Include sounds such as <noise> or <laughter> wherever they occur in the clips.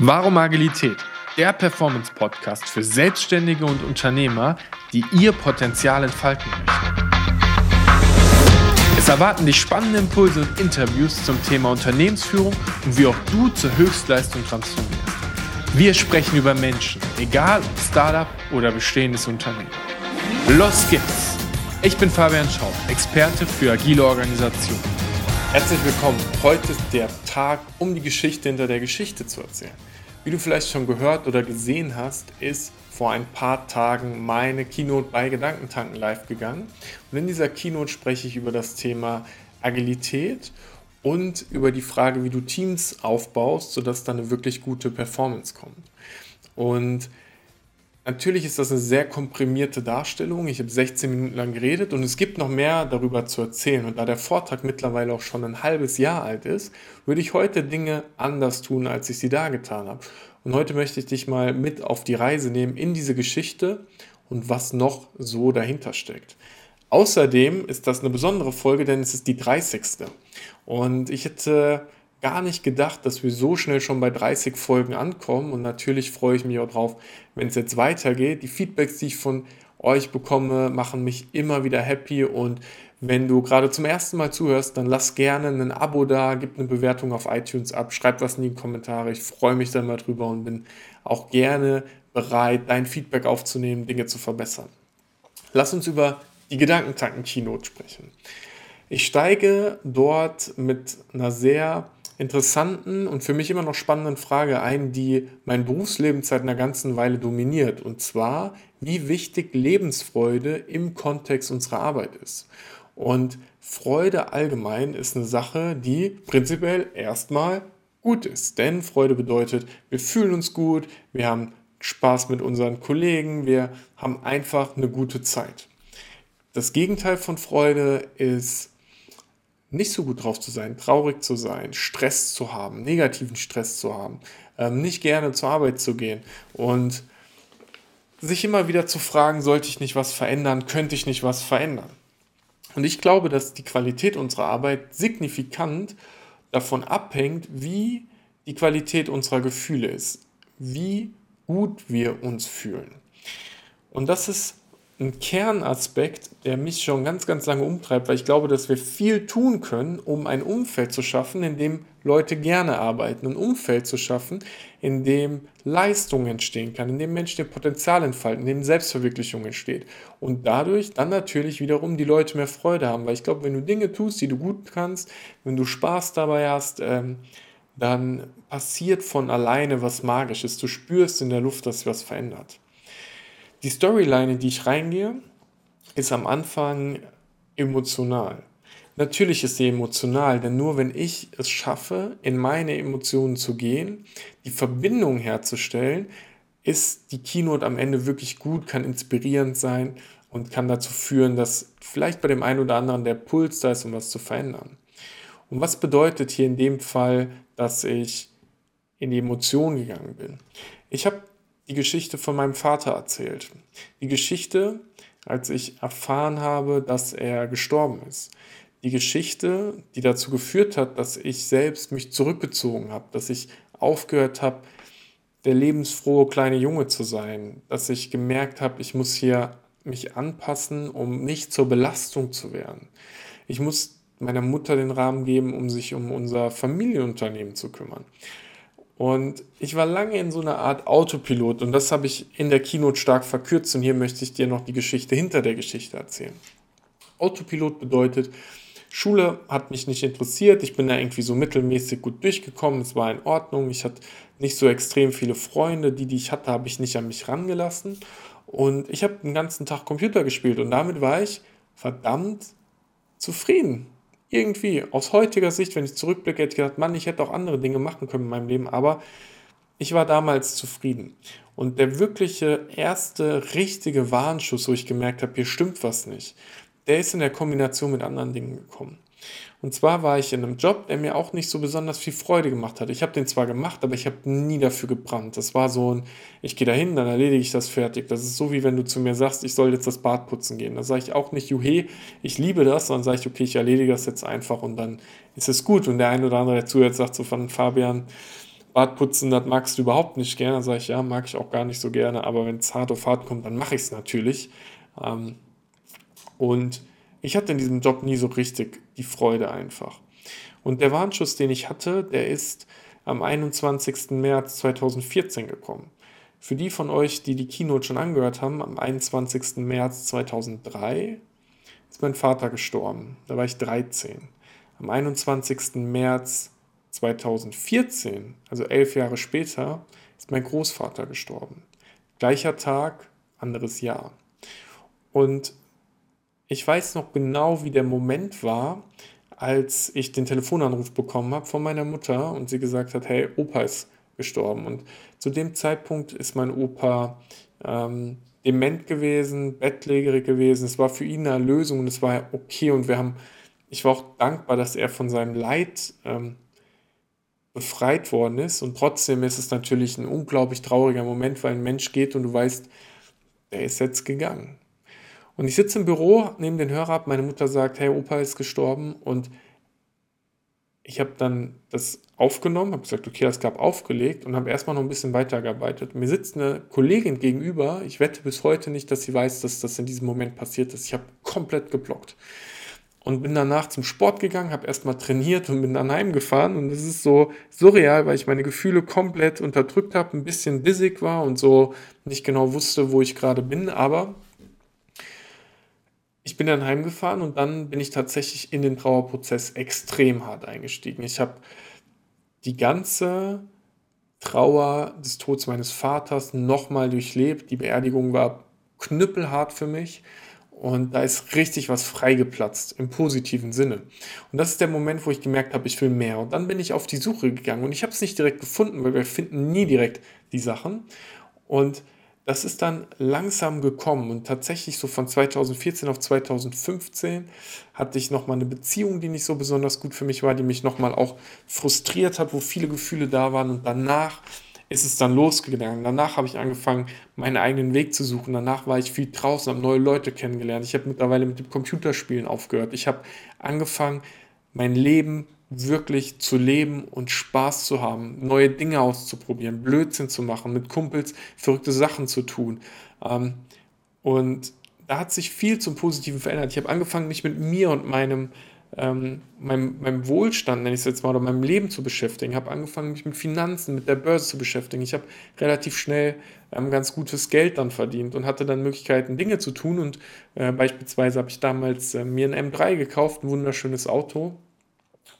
Warum Agilität? Der Performance-Podcast für Selbstständige und Unternehmer, die ihr Potenzial entfalten möchten. Es erwarten dich spannende Impulse und Interviews zum Thema Unternehmensführung und wie auch du zur Höchstleistung transformierst. Wir sprechen über Menschen, egal ob Startup oder bestehendes Unternehmen. Los geht's! Ich bin Fabian Schaub, Experte für agile Organisation. Herzlich willkommen. Heute ist der Tag, um die Geschichte hinter der Geschichte zu erzählen. Wie du vielleicht schon gehört oder gesehen hast, ist vor ein paar Tagen meine Keynote bei Gedankentanken live gegangen. Und in dieser Keynote spreche ich über das Thema Agilität und über die Frage, wie du Teams aufbaust, sodass da eine wirklich gute Performance kommt. Und Natürlich ist das eine sehr komprimierte Darstellung. Ich habe 16 Minuten lang geredet und es gibt noch mehr darüber zu erzählen. Und da der Vortrag mittlerweile auch schon ein halbes Jahr alt ist, würde ich heute Dinge anders tun, als ich sie da getan habe. Und heute möchte ich dich mal mit auf die Reise nehmen in diese Geschichte und was noch so dahinter steckt. Außerdem ist das eine besondere Folge, denn es ist die 30. Und ich hätte gar nicht gedacht, dass wir so schnell schon bei 30 Folgen ankommen. Und natürlich freue ich mich auch drauf, wenn es jetzt weitergeht. Die Feedbacks, die ich von euch bekomme, machen mich immer wieder happy. Und wenn du gerade zum ersten Mal zuhörst, dann lass gerne ein Abo da, gib eine Bewertung auf iTunes ab, schreib was in die Kommentare. Ich freue mich da mal drüber und bin auch gerne bereit, dein Feedback aufzunehmen, Dinge zu verbessern. Lass uns über die Gedankentanken-Keynote sprechen. Ich steige dort mit einer sehr interessanten und für mich immer noch spannenden Frage ein, die mein Berufsleben seit einer ganzen Weile dominiert. Und zwar, wie wichtig Lebensfreude im Kontext unserer Arbeit ist. Und Freude allgemein ist eine Sache, die prinzipiell erstmal gut ist. Denn Freude bedeutet, wir fühlen uns gut, wir haben Spaß mit unseren Kollegen, wir haben einfach eine gute Zeit. Das Gegenteil von Freude ist nicht so gut drauf zu sein, traurig zu sein, Stress zu haben, negativen Stress zu haben, ähm, nicht gerne zur Arbeit zu gehen und sich immer wieder zu fragen, sollte ich nicht was verändern, könnte ich nicht was verändern. Und ich glaube, dass die Qualität unserer Arbeit signifikant davon abhängt, wie die Qualität unserer Gefühle ist, wie gut wir uns fühlen. Und das ist ein Kernaspekt, der mich schon ganz, ganz lange umtreibt, weil ich glaube, dass wir viel tun können, um ein Umfeld zu schaffen, in dem Leute gerne arbeiten. Ein Umfeld zu schaffen, in dem Leistung entstehen kann, in dem Menschen ihr Potenzial entfalten, in dem Selbstverwirklichung entsteht. Und dadurch dann natürlich wiederum die Leute mehr Freude haben. Weil ich glaube, wenn du Dinge tust, die du gut kannst, wenn du Spaß dabei hast, ähm, dann passiert von alleine was Magisches. Du spürst in der Luft, dass sich was verändert. Die Storyline, in die ich reingehe, ist am Anfang emotional. Natürlich ist sie emotional, denn nur wenn ich es schaffe, in meine Emotionen zu gehen, die Verbindung herzustellen, ist die Keynote am Ende wirklich gut, kann inspirierend sein und kann dazu führen, dass vielleicht bei dem einen oder anderen der Puls da ist, um was zu verändern. Und was bedeutet hier in dem Fall, dass ich in die Emotion gegangen bin? Ich habe die Geschichte von meinem Vater erzählt. Die Geschichte, als ich erfahren habe, dass er gestorben ist. Die Geschichte, die dazu geführt hat, dass ich selbst mich zurückgezogen habe, dass ich aufgehört habe, der lebensfrohe kleine Junge zu sein, dass ich gemerkt habe, ich muss hier mich anpassen, um nicht zur Belastung zu werden. Ich muss meiner Mutter den Rahmen geben, um sich um unser Familienunternehmen zu kümmern. Und ich war lange in so einer Art Autopilot und das habe ich in der Keynote stark verkürzt und hier möchte ich dir noch die Geschichte hinter der Geschichte erzählen. Autopilot bedeutet, Schule hat mich nicht interessiert, ich bin da irgendwie so mittelmäßig gut durchgekommen, es war in Ordnung, ich hatte nicht so extrem viele Freunde, die, die ich hatte, habe ich nicht an mich rangelassen und ich habe den ganzen Tag Computer gespielt und damit war ich verdammt zufrieden irgendwie aus heutiger Sicht, wenn ich zurückblicke, hätte ich gedacht, Mann, ich hätte auch andere Dinge machen können in meinem Leben, aber ich war damals zufrieden. Und der wirkliche erste richtige Warnschuss, wo ich gemerkt habe, hier stimmt was nicht, der ist in der Kombination mit anderen Dingen gekommen. Und zwar war ich in einem Job, der mir auch nicht so besonders viel Freude gemacht hat. Ich habe den zwar gemacht, aber ich habe nie dafür gebrannt. Das war so ein, ich gehe dahin, dann erledige ich das fertig. Das ist so, wie wenn du zu mir sagst, ich soll jetzt das Bad putzen gehen. Da sage ich auch nicht, juhe, ich liebe das, sondern sage ich, okay, ich erledige das jetzt einfach und dann ist es gut. Und der eine oder andere, der zuhört, sagt so von Fabian, Bad putzen, das magst du überhaupt nicht gerne. Da sage ich, ja, mag ich auch gar nicht so gerne, aber wenn es hart auf hart kommt, dann mache ich es natürlich. Ähm, und ich hatte in diesem Job nie so richtig die Freude einfach. Und der Warnschuss, den ich hatte, der ist am 21. März 2014 gekommen. Für die von euch, die die Keynote schon angehört haben, am 21. März 2003 ist mein Vater gestorben. Da war ich 13. Am 21. März 2014, also elf Jahre später, ist mein Großvater gestorben. Gleicher Tag, anderes Jahr. Und ich weiß noch genau, wie der Moment war, als ich den Telefonanruf bekommen habe von meiner Mutter und sie gesagt hat, hey, Opa ist gestorben. Und zu dem Zeitpunkt ist mein Opa ähm, dement gewesen, bettlägerig gewesen. Es war für ihn eine Lösung und es war okay. Und wir haben, ich war auch dankbar, dass er von seinem Leid ähm, befreit worden ist. Und trotzdem ist es natürlich ein unglaublich trauriger Moment, weil ein Mensch geht und du weißt, der ist jetzt gegangen. Und ich sitze im Büro, nehme den Hörer ab, meine Mutter sagt, hey, Opa ist gestorben. Und ich habe dann das aufgenommen, habe gesagt, okay, das gab aufgelegt und habe erstmal noch ein bisschen weitergearbeitet. Mir sitzt eine Kollegin gegenüber, ich wette bis heute nicht, dass sie weiß, dass das in diesem Moment passiert ist. Ich habe komplett geblockt. Und bin danach zum Sport gegangen, habe erstmal trainiert und bin dann heimgefahren. Und es ist so surreal, weil ich meine Gefühle komplett unterdrückt habe, ein bisschen dizzy war und so nicht genau wusste, wo ich gerade bin, aber ich bin dann heimgefahren und dann bin ich tatsächlich in den Trauerprozess extrem hart eingestiegen. Ich habe die ganze Trauer des Todes meines Vaters nochmal durchlebt. Die Beerdigung war knüppelhart für mich und da ist richtig was freigeplatzt im positiven Sinne. Und das ist der Moment, wo ich gemerkt habe, ich will mehr. Und dann bin ich auf die Suche gegangen und ich habe es nicht direkt gefunden, weil wir finden nie direkt die Sachen. Und das ist dann langsam gekommen und tatsächlich so von 2014 auf 2015 hatte ich nochmal eine Beziehung, die nicht so besonders gut für mich war, die mich nochmal auch frustriert hat, wo viele Gefühle da waren und danach ist es dann losgegangen. Danach habe ich angefangen, meinen eigenen Weg zu suchen. Danach war ich viel draußen, habe neue Leute kennengelernt. Ich habe mittlerweile mit dem Computerspielen aufgehört. Ich habe angefangen, mein Leben wirklich zu leben und Spaß zu haben, neue Dinge auszuprobieren, Blödsinn zu machen, mit Kumpels verrückte Sachen zu tun. Ähm, und da hat sich viel zum Positiven verändert. Ich habe angefangen, mich mit mir und meinem, ähm, meinem, meinem Wohlstand, nenne ich es jetzt mal, oder meinem Leben zu beschäftigen. Ich habe angefangen, mich mit Finanzen, mit der Börse zu beschäftigen. Ich habe relativ schnell ähm, ganz gutes Geld dann verdient und hatte dann Möglichkeiten, Dinge zu tun. Und äh, beispielsweise habe ich damals äh, mir ein M3 gekauft, ein wunderschönes Auto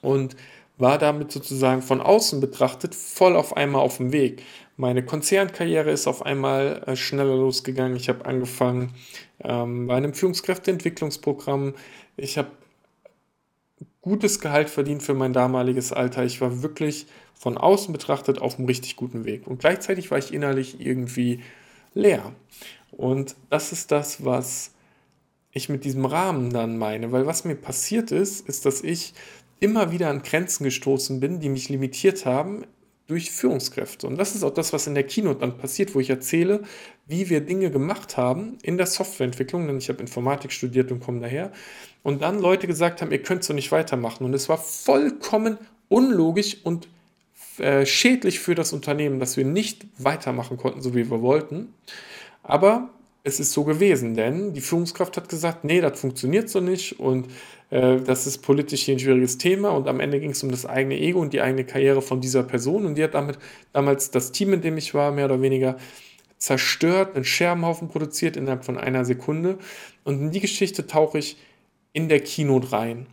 und war damit sozusagen von außen betrachtet voll auf einmal auf dem Weg. Meine Konzernkarriere ist auf einmal äh, schneller losgegangen. Ich habe angefangen ähm, bei einem Führungskräfteentwicklungsprogramm. Ich habe gutes Gehalt verdient für mein damaliges Alter. Ich war wirklich von außen betrachtet auf einem richtig guten Weg. Und gleichzeitig war ich innerlich irgendwie leer. Und das ist das, was ich mit diesem Rahmen dann meine. Weil was mir passiert ist, ist, dass ich immer wieder an Grenzen gestoßen bin, die mich limitiert haben durch Führungskräfte. Und das ist auch das, was in der Keynote dann passiert, wo ich erzähle, wie wir Dinge gemacht haben in der Softwareentwicklung, denn ich habe Informatik studiert und komme daher. Und dann Leute gesagt haben, ihr könnt so nicht weitermachen. Und es war vollkommen unlogisch und äh, schädlich für das Unternehmen, dass wir nicht weitermachen konnten, so wie wir wollten. Aber es ist so gewesen, denn die Führungskraft hat gesagt, nee, das funktioniert so nicht und äh, das ist politisch hier ein schwieriges Thema und am Ende ging es um das eigene Ego und die eigene Karriere von dieser Person und die hat damit damals das Team, in dem ich war, mehr oder weniger zerstört, einen Scherbenhaufen produziert innerhalb von einer Sekunde und in die Geschichte tauche ich in der Keynote rein.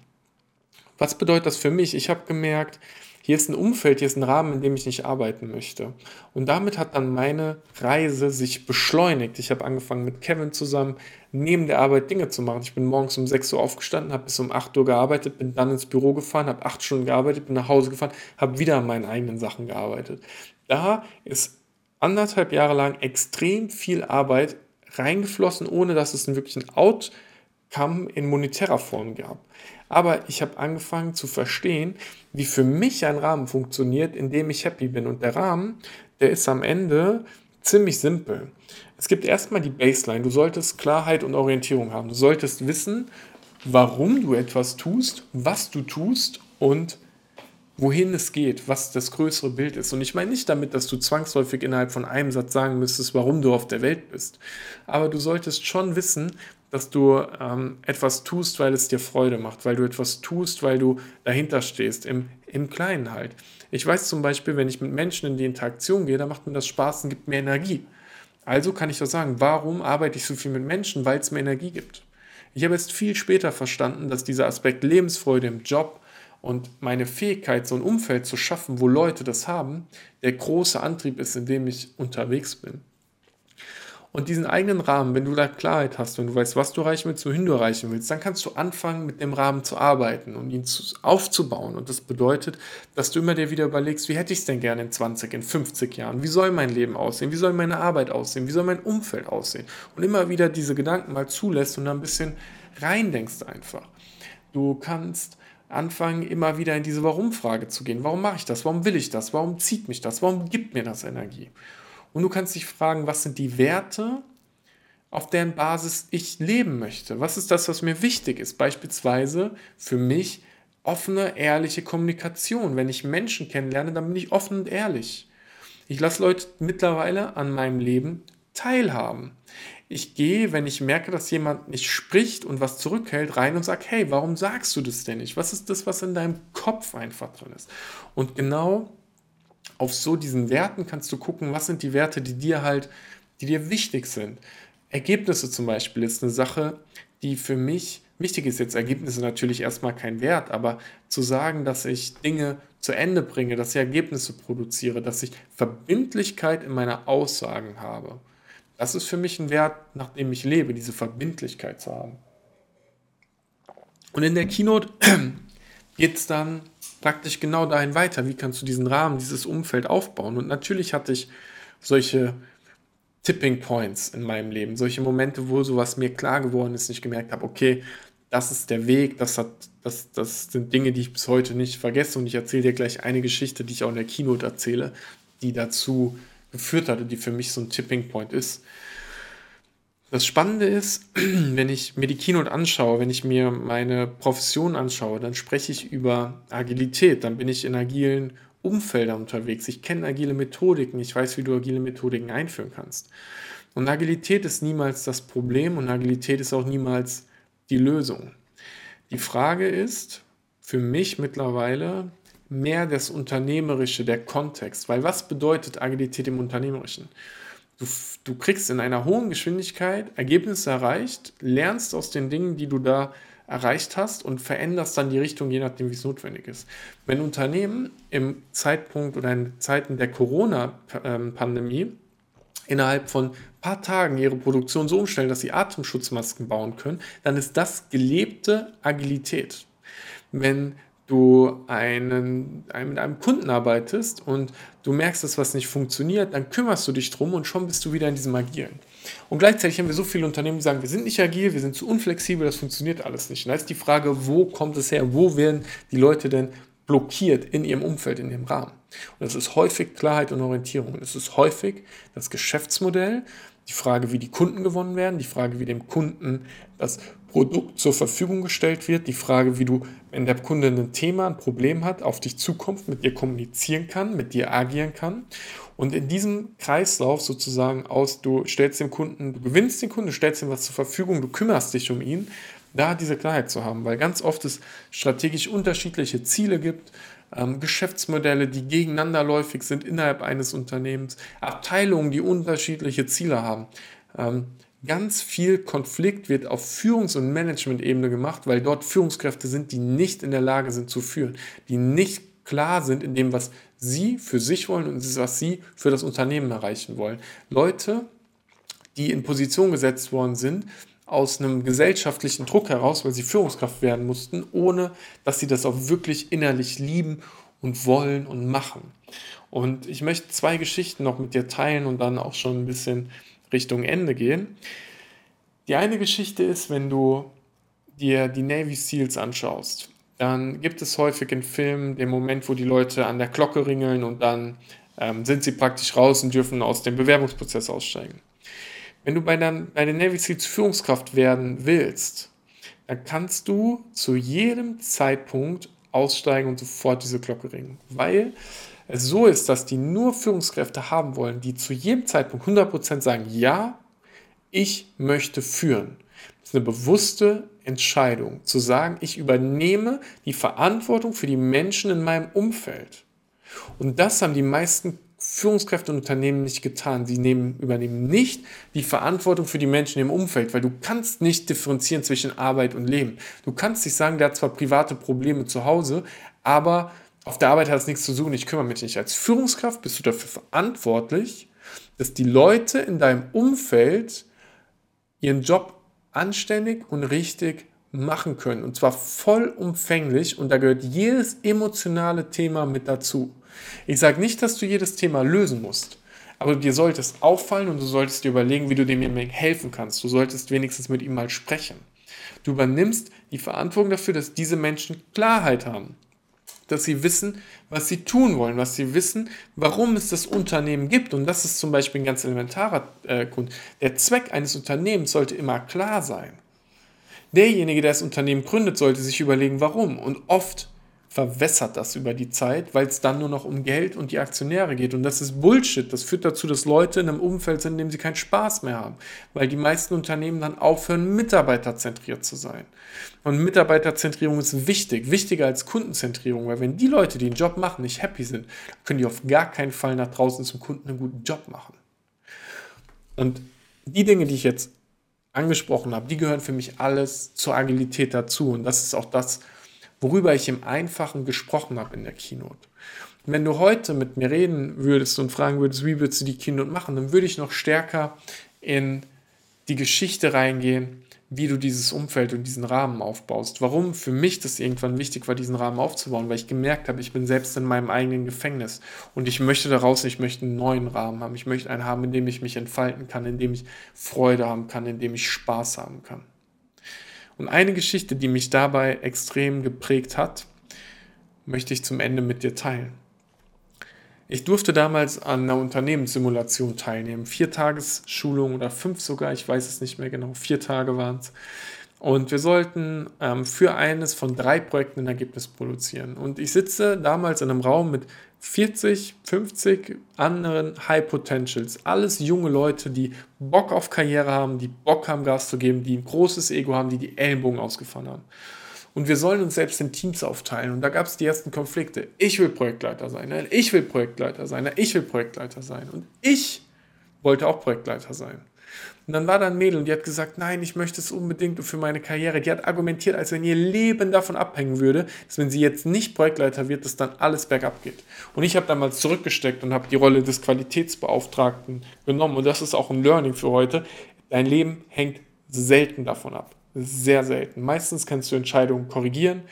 Was bedeutet das für mich? Ich habe gemerkt, hier ist ein Umfeld, hier ist ein Rahmen, in dem ich nicht arbeiten möchte. Und damit hat dann meine Reise sich beschleunigt. Ich habe angefangen mit Kevin zusammen neben der Arbeit Dinge zu machen. Ich bin morgens um 6 Uhr aufgestanden, habe bis um 8 Uhr gearbeitet, bin dann ins Büro gefahren, habe 8 Stunden gearbeitet, bin nach Hause gefahren, habe wieder an meinen eigenen Sachen gearbeitet. Da ist anderthalb Jahre lang extrem viel Arbeit reingeflossen, ohne dass es einen wirklichen Outcome in monetärer Form gab. Aber ich habe angefangen zu verstehen, wie für mich ein Rahmen funktioniert, in dem ich happy bin. Und der Rahmen, der ist am Ende ziemlich simpel. Es gibt erstmal die Baseline. Du solltest Klarheit und Orientierung haben. Du solltest wissen, warum du etwas tust, was du tust und wohin es geht, was das größere Bild ist. Und ich meine nicht damit, dass du zwangsläufig innerhalb von einem Satz sagen müsstest, warum du auf der Welt bist. Aber du solltest schon wissen, dass du ähm, etwas tust, weil es dir Freude macht, weil du etwas tust, weil du dahinter stehst, im, im Kleinen halt. Ich weiß zum Beispiel, wenn ich mit Menschen in die Interaktion gehe, da macht mir das Spaß und gibt mir Energie. Also kann ich doch sagen, warum arbeite ich so viel mit Menschen? Weil es mir Energie gibt. Ich habe jetzt viel später verstanden, dass dieser Aspekt Lebensfreude im Job und meine Fähigkeit, so ein Umfeld zu schaffen, wo Leute das haben, der große Antrieb ist, in dem ich unterwegs bin. Und diesen eigenen Rahmen, wenn du da Klarheit hast, wenn du weißt, was du erreichen willst, wohin du erreichen willst, dann kannst du anfangen, mit dem Rahmen zu arbeiten und ihn zu, aufzubauen. Und das bedeutet, dass du immer dir wieder überlegst, wie hätte ich es denn gerne in 20, in 50 Jahren? Wie soll mein Leben aussehen? Wie soll meine Arbeit aussehen? Wie soll mein Umfeld aussehen? Und immer wieder diese Gedanken mal zulässt und da ein bisschen reindenkst einfach. Du kannst anfangen, immer wieder in diese Warum-Frage zu gehen. Warum mache ich das? Warum will ich das? Warum zieht mich das? Warum gibt mir das Energie? Und du kannst dich fragen, was sind die Werte, auf deren Basis ich leben möchte? Was ist das, was mir wichtig ist? Beispielsweise für mich offene, ehrliche Kommunikation. Wenn ich Menschen kennenlerne, dann bin ich offen und ehrlich. Ich lasse Leute mittlerweile an meinem Leben teilhaben. Ich gehe, wenn ich merke, dass jemand nicht spricht und was zurückhält, rein und sage, hey, warum sagst du das denn nicht? Was ist das, was in deinem Kopf einfach drin ist? Und genau auf so diesen Werten kannst du gucken, was sind die Werte, die dir halt, die dir wichtig sind. Ergebnisse zum Beispiel ist eine Sache, die für mich wichtig ist. Jetzt Ergebnisse natürlich erstmal kein Wert, aber zu sagen, dass ich Dinge zu Ende bringe, dass ich Ergebnisse produziere, dass ich Verbindlichkeit in meiner Aussagen habe. Das ist für mich ein Wert, nach dem ich lebe, diese Verbindlichkeit zu haben. Und in der Keynote <clears throat> geht es dann praktisch genau dahin weiter. Wie kannst du diesen Rahmen, dieses Umfeld aufbauen? Und natürlich hatte ich solche Tipping Points in meinem Leben, solche Momente, wo sowas mir klar geworden ist, ich gemerkt habe, okay, das ist der Weg, das, hat, das, das sind Dinge, die ich bis heute nicht vergesse. Und ich erzähle dir gleich eine Geschichte, die ich auch in der Keynote erzähle, die dazu geführt hatte, die für mich so ein Tipping Point ist. Das Spannende ist, <clears throat> wenn ich mir die Keynote anschaue, wenn ich mir meine Profession anschaue, dann spreche ich über Agilität, dann bin ich in agilen Umfeldern unterwegs. Ich kenne agile Methodiken, ich weiß, wie du agile Methodiken einführen kannst. Und Agilität ist niemals das Problem und Agilität ist auch niemals die Lösung. Die Frage ist für mich mittlerweile mehr das Unternehmerische, der Kontext. Weil was bedeutet Agilität im Unternehmerischen? Du, du kriegst in einer hohen Geschwindigkeit Ergebnisse erreicht, lernst aus den Dingen, die du da erreicht hast und veränderst dann die Richtung, je nachdem, wie es notwendig ist. Wenn Unternehmen im Zeitpunkt oder in Zeiten der Corona-Pandemie innerhalb von ein paar Tagen ihre Produktion so umstellen, dass sie Atemschutzmasken bauen können, dann ist das gelebte Agilität. Wenn du einen, einen, mit einem Kunden arbeitest und du merkst, dass was nicht funktioniert, dann kümmerst du dich drum und schon bist du wieder in diesem Agilen. Und gleichzeitig haben wir so viele Unternehmen, die sagen, wir sind nicht agil, wir sind zu unflexibel, das funktioniert alles nicht. Und da ist die Frage, wo kommt es her? Wo werden die Leute denn blockiert in ihrem Umfeld, in ihrem Rahmen? Und das ist häufig Klarheit und Orientierung. Es ist häufig das Geschäftsmodell, die Frage, wie die Kunden gewonnen werden, die Frage, wie dem Kunden das Produkt zur Verfügung gestellt wird, die Frage, wie du, wenn der Kunde ein Thema, ein Problem hat, auf dich zukommt, mit dir kommunizieren kann, mit dir agieren kann. Und in diesem Kreislauf sozusagen aus, du stellst dem Kunden, du gewinnst den Kunden, du stellst ihm was zur Verfügung, du kümmerst dich um ihn, da diese Klarheit zu haben, weil ganz oft es strategisch unterschiedliche Ziele gibt, ähm, Geschäftsmodelle, die gegeneinanderläufig sind innerhalb eines Unternehmens, Abteilungen, die unterschiedliche Ziele haben. Ganz viel Konflikt wird auf Führungs- und Management-Ebene gemacht, weil dort Führungskräfte sind, die nicht in der Lage sind zu führen, die nicht klar sind in dem, was sie für sich wollen und was sie für das Unternehmen erreichen wollen. Leute, die in Position gesetzt worden sind, aus einem gesellschaftlichen Druck heraus, weil sie Führungskraft werden mussten, ohne dass sie das auch wirklich innerlich lieben und wollen und machen. Und ich möchte zwei Geschichten noch mit dir teilen und dann auch schon ein bisschen Richtung Ende gehen. Die eine Geschichte ist, wenn du dir die Navy SEALs anschaust, dann gibt es häufig in Filmen den Moment, wo die Leute an der Glocke ringeln und dann ähm, sind sie praktisch raus und dürfen aus dem Bewerbungsprozess aussteigen. Wenn du bei, der, bei den Navy SEALs Führungskraft werden willst, dann kannst du zu jedem Zeitpunkt aussteigen und sofort diese Glocke ringen. Weil so ist, dass die nur Führungskräfte haben wollen, die zu jedem Zeitpunkt 100% sagen, ja, ich möchte führen. Das ist eine bewusste Entscheidung, zu sagen, ich übernehme die Verantwortung für die Menschen in meinem Umfeld. Und das haben die meisten Führungskräfte und Unternehmen nicht getan. Sie nehmen, übernehmen nicht die Verantwortung für die Menschen im Umfeld, weil du kannst nicht differenzieren zwischen Arbeit und Leben. Du kannst nicht sagen, der hat zwar private Probleme zu Hause, aber auf der Arbeit hat es nichts zu suchen, ich kümmere mich nicht. Als Führungskraft bist du dafür verantwortlich, dass die Leute in deinem Umfeld ihren Job anständig und richtig machen können. Und zwar vollumfänglich. Und da gehört jedes emotionale Thema mit dazu. Ich sage nicht, dass du jedes Thema lösen musst. Aber dir sollte es auffallen und du solltest dir überlegen, wie du dem helfen kannst. Du solltest wenigstens mit ihm mal sprechen. Du übernimmst die Verantwortung dafür, dass diese Menschen Klarheit haben. Dass sie wissen, was sie tun wollen, was sie wissen, warum es das Unternehmen gibt. Und das ist zum Beispiel ein ganz elementarer äh, Grund. Der Zweck eines Unternehmens sollte immer klar sein. Derjenige, der das Unternehmen gründet, sollte sich überlegen, warum. Und oft verwässert das über die Zeit, weil es dann nur noch um Geld und die Aktionäre geht. Und das ist Bullshit. Das führt dazu, dass Leute in einem Umfeld sind, in dem sie keinen Spaß mehr haben, weil die meisten Unternehmen dann aufhören, mitarbeiterzentriert zu sein. Und Mitarbeiterzentrierung ist wichtig, wichtiger als Kundenzentrierung, weil wenn die Leute, die den Job machen, nicht happy sind, können die auf gar keinen Fall nach draußen zum Kunden einen guten Job machen. Und die Dinge, die ich jetzt angesprochen habe, die gehören für mich alles zur Agilität dazu. Und das ist auch das, worüber ich im Einfachen gesprochen habe in der Keynote. Wenn du heute mit mir reden würdest und fragen würdest, wie würdest du die Keynote machen, dann würde ich noch stärker in die Geschichte reingehen, wie du dieses Umfeld und diesen Rahmen aufbaust. Warum für mich das irgendwann wichtig war, diesen Rahmen aufzubauen, weil ich gemerkt habe, ich bin selbst in meinem eigenen Gefängnis und ich möchte daraus, ich möchte einen neuen Rahmen haben. Ich möchte einen haben, in dem ich mich entfalten kann, in dem ich Freude haben kann, in dem ich Spaß haben kann. Und eine Geschichte, die mich dabei extrem geprägt hat, möchte ich zum Ende mit dir teilen. Ich durfte damals an einer Unternehmenssimulation teilnehmen. Vier Tagesschulung oder fünf sogar, ich weiß es nicht mehr genau. Vier Tage waren es. Und wir sollten ähm, für eines von drei Projekten ein Ergebnis produzieren. Und ich sitze damals in einem Raum mit 40, 50 anderen High Potentials. Alles junge Leute, die Bock auf Karriere haben, die Bock haben, Gas zu geben, die ein großes Ego haben, die die Ellenbogen ausgefahren haben. Und wir sollen uns selbst in Teams aufteilen. Und da gab es die ersten Konflikte. Ich will Projektleiter sein. Ich will Projektleiter sein. Ich will Projektleiter sein. Und ich wollte auch Projektleiter sein. Und dann war da ein Mädel und die hat gesagt, nein, ich möchte es unbedingt für meine Karriere. Die hat argumentiert, als wenn ihr Leben davon abhängen würde, dass wenn sie jetzt nicht Projektleiter wird, dass dann alles bergab geht. Und ich habe damals zurückgesteckt und habe die Rolle des Qualitätsbeauftragten genommen. Und das ist auch ein Learning für heute. Dein Leben hängt selten davon ab. Sehr selten. Meistens kannst du Entscheidungen korrigieren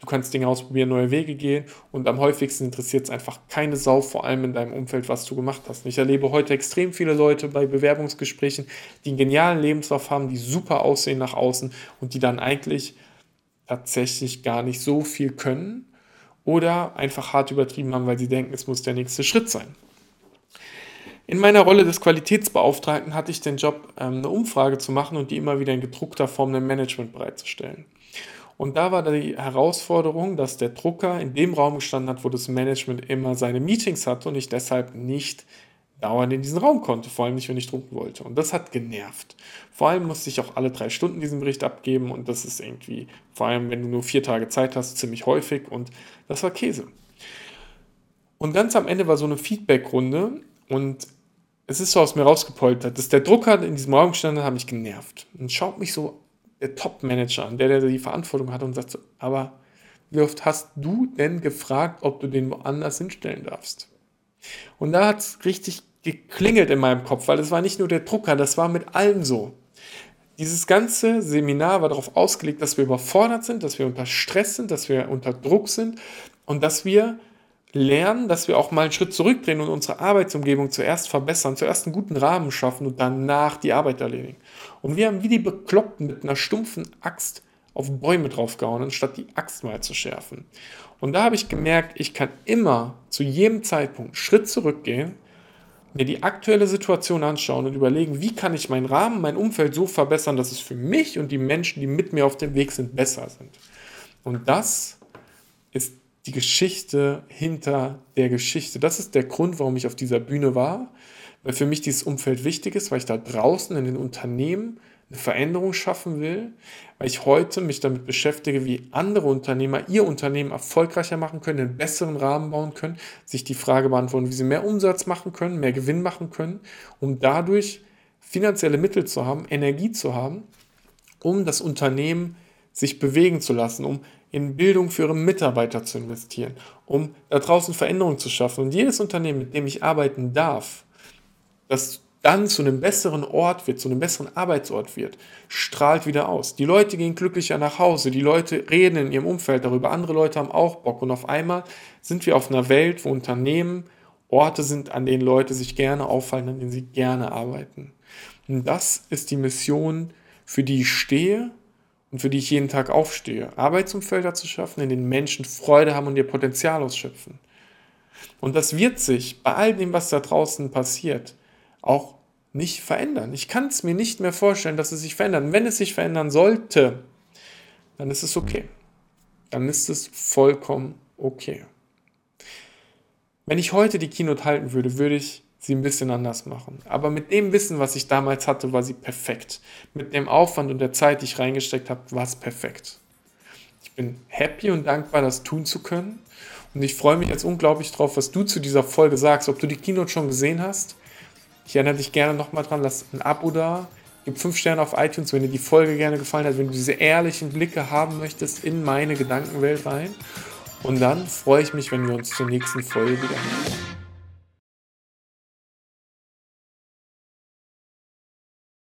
Du kannst Dinge ausprobieren, neue Wege gehen und am häufigsten interessiert es einfach keine Sau, vor allem in deinem Umfeld, was du gemacht hast. Ich erlebe heute extrem viele Leute bei Bewerbungsgesprächen, die einen genialen Lebenslauf haben, die super aussehen nach außen und die dann eigentlich tatsächlich gar nicht so viel können oder einfach hart übertrieben haben, weil sie denken, es muss der nächste Schritt sein. In meiner Rolle des Qualitätsbeauftragten hatte ich den Job, ähm, eine Umfrage zu machen und die immer wieder in gedruckter Form dem Management bereitzustellen. Und da war die Herausforderung, dass der Drucker in dem Raum gestanden hat, wo das Management immer seine Meetings hatte und ich deshalb nicht dauernd in diesen Raum konnte, vor allem nicht, wenn ich drucken wollte. Und das hat genervt. Vor allem musste ich auch alle drei Stunden diesen Bericht abgeben und das ist irgendwie, vor allem wenn du nur vier Tage Zeit hast, ziemlich häufig und das war Käse. Und ganz am Ende war so eine Feedback-Runde und es ist so aus mir rausgepoltert, dass der Drucker in diesem Raum gestanden hat, hat mich genervt und schaut mich so der Top-Manager an, der, der die Verantwortung hat und sagt so, aber wie oft hast du denn gefragt, ob du den woanders hinstellen darfst? Und da hat es richtig geklingelt in meinem Kopf, weil es war nicht nur der Drucker, das war mit allen so. Dieses ganze Seminar war darauf ausgelegt, dass wir überfordert sind, dass wir unter Stress sind, dass wir unter Druck sind und dass wir lernen, dass wir auch mal einen Schritt zurückdrehen und unsere Arbeitsumgebung zuerst verbessern, zuerst einen guten Rahmen schaffen und danach die Arbeit erledigen. Und wir haben wie die Bekloppten mit einer stumpfen Axt auf Bäume draufgehauen, anstatt die Axt mal zu schärfen. Und da habe ich gemerkt, ich kann immer zu jedem Zeitpunkt Schritt zurückgehen, mir die aktuelle Situation anschauen und überlegen, wie kann ich meinen Rahmen, mein Umfeld so verbessern, dass es für mich und die Menschen, die mit mir auf dem Weg sind, besser sind. Und das ist die Geschichte hinter der Geschichte. Das ist der Grund, warum ich auf dieser Bühne war, weil für mich dieses Umfeld wichtig ist, weil ich da draußen in den Unternehmen eine Veränderung schaffen will, weil ich heute mich damit beschäftige, wie andere Unternehmer ihr Unternehmen erfolgreicher machen können, einen besseren Rahmen bauen können, sich die Frage beantworten, wie sie mehr Umsatz machen können, mehr Gewinn machen können, um dadurch finanzielle Mittel zu haben, Energie zu haben, um das Unternehmen sich bewegen zu lassen, um in Bildung für ihre Mitarbeiter zu investieren, um da draußen Veränderungen zu schaffen. Und jedes Unternehmen, mit dem ich arbeiten darf, das dann zu einem besseren Ort wird, zu einem besseren Arbeitsort wird, strahlt wieder aus. Die Leute gehen glücklicher nach Hause, die Leute reden in ihrem Umfeld darüber, andere Leute haben auch Bock und auf einmal sind wir auf einer Welt, wo Unternehmen Orte sind, an denen Leute sich gerne auffallen, an denen sie gerne arbeiten. Und das ist die Mission, für die ich stehe und für die ich jeden Tag aufstehe. Arbeitsumfelder zu schaffen, in denen Menschen Freude haben und ihr Potenzial ausschöpfen. Und das wird sich bei all dem, was da draußen passiert, auch nicht verändern. Ich kann es mir nicht mehr vorstellen, dass es sich verändert. wenn es sich verändern sollte, dann ist es okay. Dann ist es vollkommen okay. Wenn ich heute die Keynote halten würde, würde ich sie ein bisschen anders machen. Aber mit dem Wissen, was ich damals hatte, war sie perfekt. Mit dem Aufwand und der Zeit, die ich reingesteckt habe, war es perfekt. Ich bin happy und dankbar, das tun zu können. Und ich freue mich jetzt unglaublich drauf, was du zu dieser Folge sagst, ob du die Keynote schon gesehen hast ich erinnere dich gerne nochmal dran, lass ein Abo da, gib 5 Sterne auf iTunes, wenn dir die Folge gerne gefallen hat, wenn du diese ehrlichen Blicke haben möchtest in meine Gedankenwelt rein. Und dann freue ich mich, wenn wir uns zur nächsten Folge wieder hören.